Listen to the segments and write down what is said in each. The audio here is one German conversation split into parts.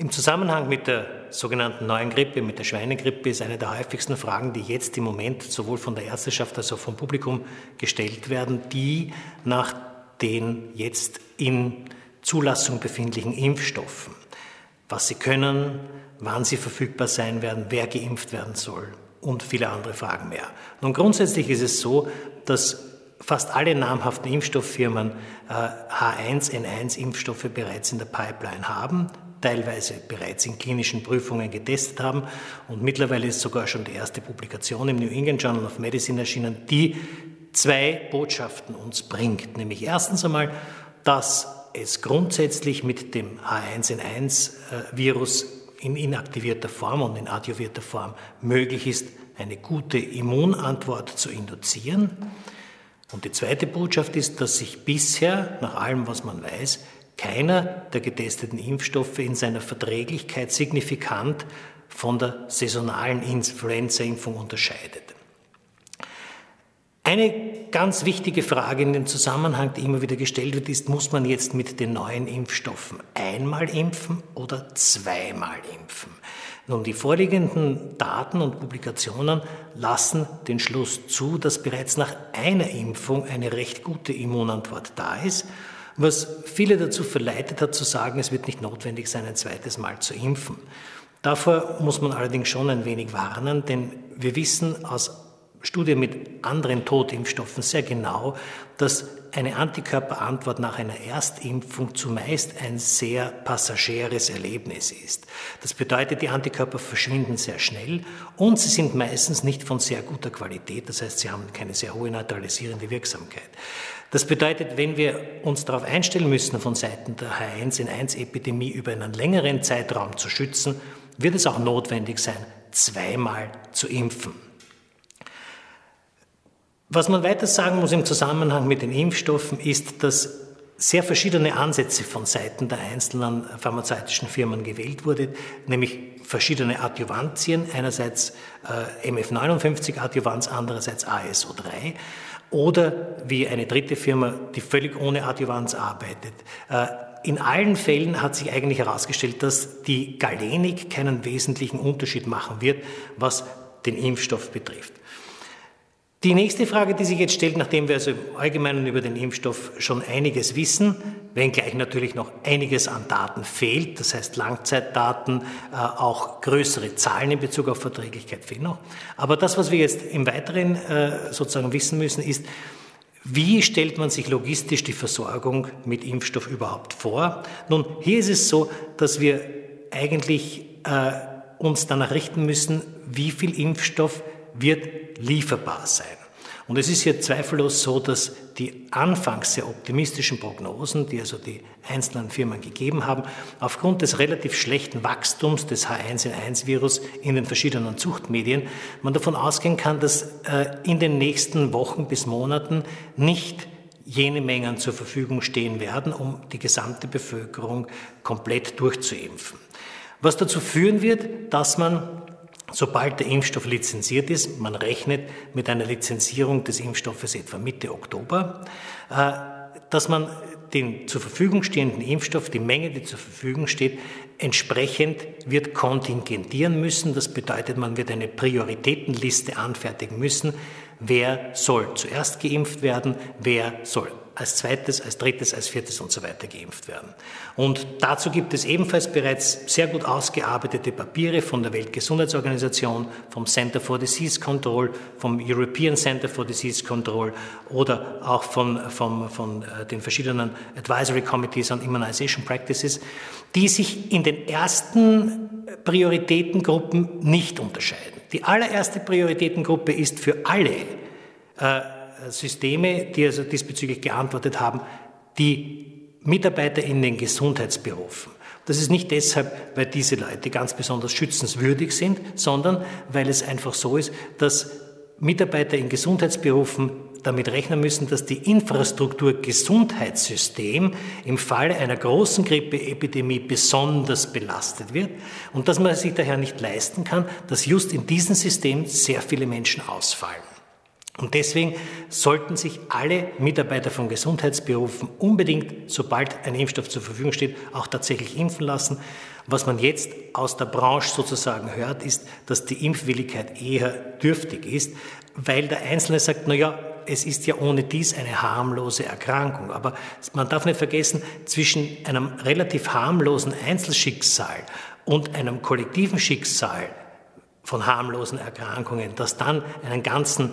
Im Zusammenhang mit der sogenannten neuen Grippe, mit der Schweinegrippe, ist eine der häufigsten Fragen, die jetzt im Moment sowohl von der Ärzteschaft als auch vom Publikum gestellt werden, die nach den jetzt in Zulassung befindlichen Impfstoffen. Was sie können, wann sie verfügbar sein werden, wer geimpft werden soll und viele andere Fragen mehr. Nun grundsätzlich ist es so, dass fast alle namhaften Impfstofffirmen äh, H1N1-Impfstoffe bereits in der Pipeline haben teilweise bereits in klinischen Prüfungen getestet haben. Und mittlerweile ist sogar schon die erste Publikation im New England Journal of Medicine erschienen, die zwei Botschaften uns bringt. Nämlich erstens einmal, dass es grundsätzlich mit dem H1N1-Virus in inaktivierter Form und in adjuvierter Form möglich ist, eine gute Immunantwort zu induzieren. Und die zweite Botschaft ist, dass sich bisher, nach allem, was man weiß, keiner der getesteten Impfstoffe in seiner Verträglichkeit signifikant von der saisonalen Influenza-Impfung unterscheidet. Eine ganz wichtige Frage in dem Zusammenhang, die immer wieder gestellt wird, ist, muss man jetzt mit den neuen Impfstoffen einmal impfen oder zweimal impfen? Nun, die vorliegenden Daten und Publikationen lassen den Schluss zu, dass bereits nach einer Impfung eine recht gute Immunantwort da ist was viele dazu verleitet hat zu sagen, es wird nicht notwendig sein, ein zweites Mal zu impfen. Davor muss man allerdings schon ein wenig warnen, denn wir wissen aus Studien mit anderen Totimpfstoffen sehr genau, dass eine Antikörperantwort nach einer Erstimpfung zumeist ein sehr passageres Erlebnis ist. Das bedeutet, die Antikörper verschwinden sehr schnell und sie sind meistens nicht von sehr guter Qualität, das heißt, sie haben keine sehr hohe neutralisierende Wirksamkeit. Das bedeutet, wenn wir uns darauf einstellen müssen, von Seiten der H1N1-Epidemie über einen längeren Zeitraum zu schützen, wird es auch notwendig sein, zweimal zu impfen. Was man weiter sagen muss im Zusammenhang mit den Impfstoffen ist, dass sehr verschiedene Ansätze von Seiten der einzelnen pharmazeutischen Firmen gewählt wurde, nämlich verschiedene Adjuvantien, einerseits äh, MF59-Adjuvans, andererseits ASO3 oder wie eine dritte Firma, die völlig ohne Adjuvans arbeitet. Äh, in allen Fällen hat sich eigentlich herausgestellt, dass die Galenik keinen wesentlichen Unterschied machen wird, was den Impfstoff betrifft. Die nächste Frage, die sich jetzt stellt, nachdem wir also im Allgemeinen über den Impfstoff schon einiges wissen, wenngleich natürlich noch einiges an Daten fehlt, das heißt Langzeitdaten, äh, auch größere Zahlen in Bezug auf Verträglichkeit fehlen noch. Aber das, was wir jetzt im Weiteren äh, sozusagen wissen müssen, ist, wie stellt man sich logistisch die Versorgung mit Impfstoff überhaupt vor? Nun, hier ist es so, dass wir eigentlich äh, uns danach richten müssen, wie viel Impfstoff wird lieferbar sein. Und es ist hier zweifellos so, dass die anfangs sehr optimistischen Prognosen, die also die einzelnen Firmen gegeben haben, aufgrund des relativ schlechten Wachstums des H1N1-Virus in den verschiedenen Zuchtmedien, man davon ausgehen kann, dass äh, in den nächsten Wochen bis Monaten nicht jene Mengen zur Verfügung stehen werden, um die gesamte Bevölkerung komplett durchzuimpfen. Was dazu führen wird, dass man Sobald der Impfstoff lizenziert ist, man rechnet mit einer Lizenzierung des Impfstoffes etwa Mitte Oktober, äh, dass man den zur Verfügung stehenden Impfstoff, die Menge, die zur Verfügung steht, entsprechend wird kontingentieren müssen. Das bedeutet, man wird eine Prioritätenliste anfertigen müssen. Wer soll zuerst geimpft werden? Wer soll als zweites, als drittes, als viertes und so weiter geimpft werden. Und dazu gibt es ebenfalls bereits sehr gut ausgearbeitete Papiere von der Weltgesundheitsorganisation, vom Center for Disease Control, vom European Center for Disease Control oder auch von, von, von äh, den verschiedenen Advisory Committees on Immunization Practices, die sich in den ersten Prioritätengruppen nicht unterscheiden. Die allererste Prioritätengruppe ist für alle äh, Systeme, die also diesbezüglich geantwortet haben, die Mitarbeiter in den Gesundheitsberufen. Das ist nicht deshalb, weil diese Leute ganz besonders schützenswürdig sind, sondern weil es einfach so ist, dass Mitarbeiter in Gesundheitsberufen damit rechnen müssen, dass die Infrastruktur Gesundheitssystem im Falle einer großen Grippeepidemie besonders belastet wird und dass man sich daher nicht leisten kann, dass just in diesem System sehr viele Menschen ausfallen. Und deswegen sollten sich alle Mitarbeiter von Gesundheitsberufen unbedingt, sobald ein Impfstoff zur Verfügung steht, auch tatsächlich impfen lassen. Was man jetzt aus der Branche sozusagen hört, ist, dass die Impfwilligkeit eher dürftig ist, weil der Einzelne sagt, na ja, es ist ja ohne dies eine harmlose Erkrankung. Aber man darf nicht vergessen, zwischen einem relativ harmlosen Einzelschicksal und einem kollektiven Schicksal von harmlosen Erkrankungen, das dann einen ganzen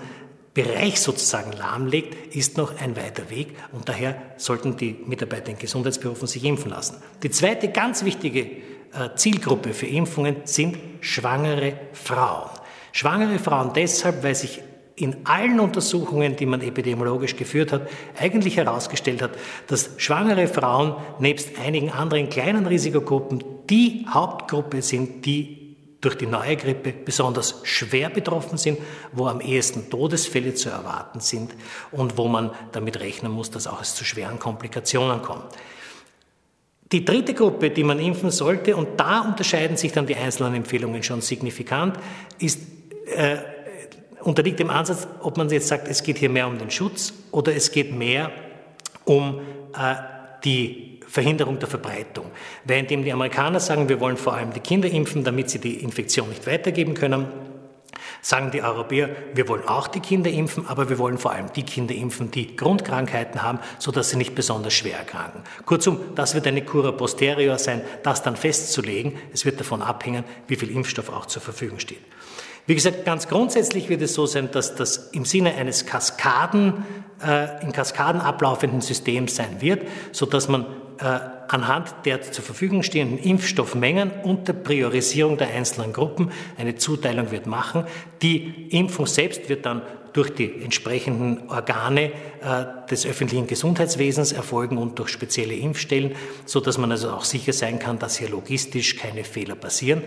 Bereich sozusagen lahmlegt, ist noch ein weiter Weg und daher sollten die Mitarbeiter in Gesundheitsberufen sich impfen lassen. Die zweite ganz wichtige äh, Zielgruppe für Impfungen sind schwangere Frauen. Schwangere Frauen deshalb, weil sich in allen Untersuchungen, die man epidemiologisch geführt hat, eigentlich herausgestellt hat, dass schwangere Frauen nebst einigen anderen kleinen Risikogruppen die Hauptgruppe sind, die durch die neue Grippe besonders schwer betroffen sind, wo am ehesten Todesfälle zu erwarten sind und wo man damit rechnen muss, dass auch es zu schweren Komplikationen kommt. Die dritte Gruppe, die man impfen sollte, und da unterscheiden sich dann die einzelnen Empfehlungen schon signifikant, ist, äh, unterliegt dem Ansatz, ob man jetzt sagt, es geht hier mehr um den Schutz oder es geht mehr um äh, die Verhinderung der Verbreitung. Während die Amerikaner sagen, wir wollen vor allem die Kinder impfen, damit sie die Infektion nicht weitergeben können, sagen die Europäer, wir wollen auch die Kinder impfen, aber wir wollen vor allem die Kinder impfen, die Grundkrankheiten haben, sodass sie nicht besonders schwer erkranken. Kurzum, das wird eine Cura posterior sein, das dann festzulegen. Es wird davon abhängen, wie viel Impfstoff auch zur Verfügung steht. Wie gesagt, ganz grundsätzlich wird es so sein, dass das im Sinne eines Kaskaden, äh, in Kaskaden ablaufenden Systems sein wird, so dass man äh, anhand der zur Verfügung stehenden Impfstoffmengen und der Priorisierung der einzelnen Gruppen eine Zuteilung wird machen. Die Impfung selbst wird dann durch die entsprechenden Organe äh, des öffentlichen Gesundheitswesens erfolgen und durch spezielle Impfstellen, so dass man also auch sicher sein kann, dass hier logistisch keine Fehler passieren.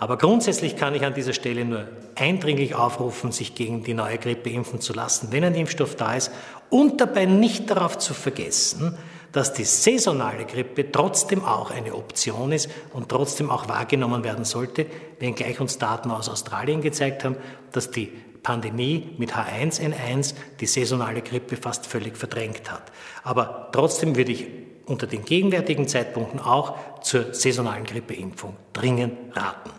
Aber grundsätzlich kann ich an dieser Stelle nur eindringlich aufrufen, sich gegen die neue Grippe impfen zu lassen, wenn ein Impfstoff da ist und dabei nicht darauf zu vergessen, dass die saisonale Grippe trotzdem auch eine Option ist und trotzdem auch wahrgenommen werden sollte, wenngleich uns Daten aus Australien gezeigt haben, dass die Pandemie mit H1N1 die saisonale Grippe fast völlig verdrängt hat. Aber trotzdem würde ich unter den gegenwärtigen Zeitpunkten auch zur saisonalen Grippeimpfung dringend raten.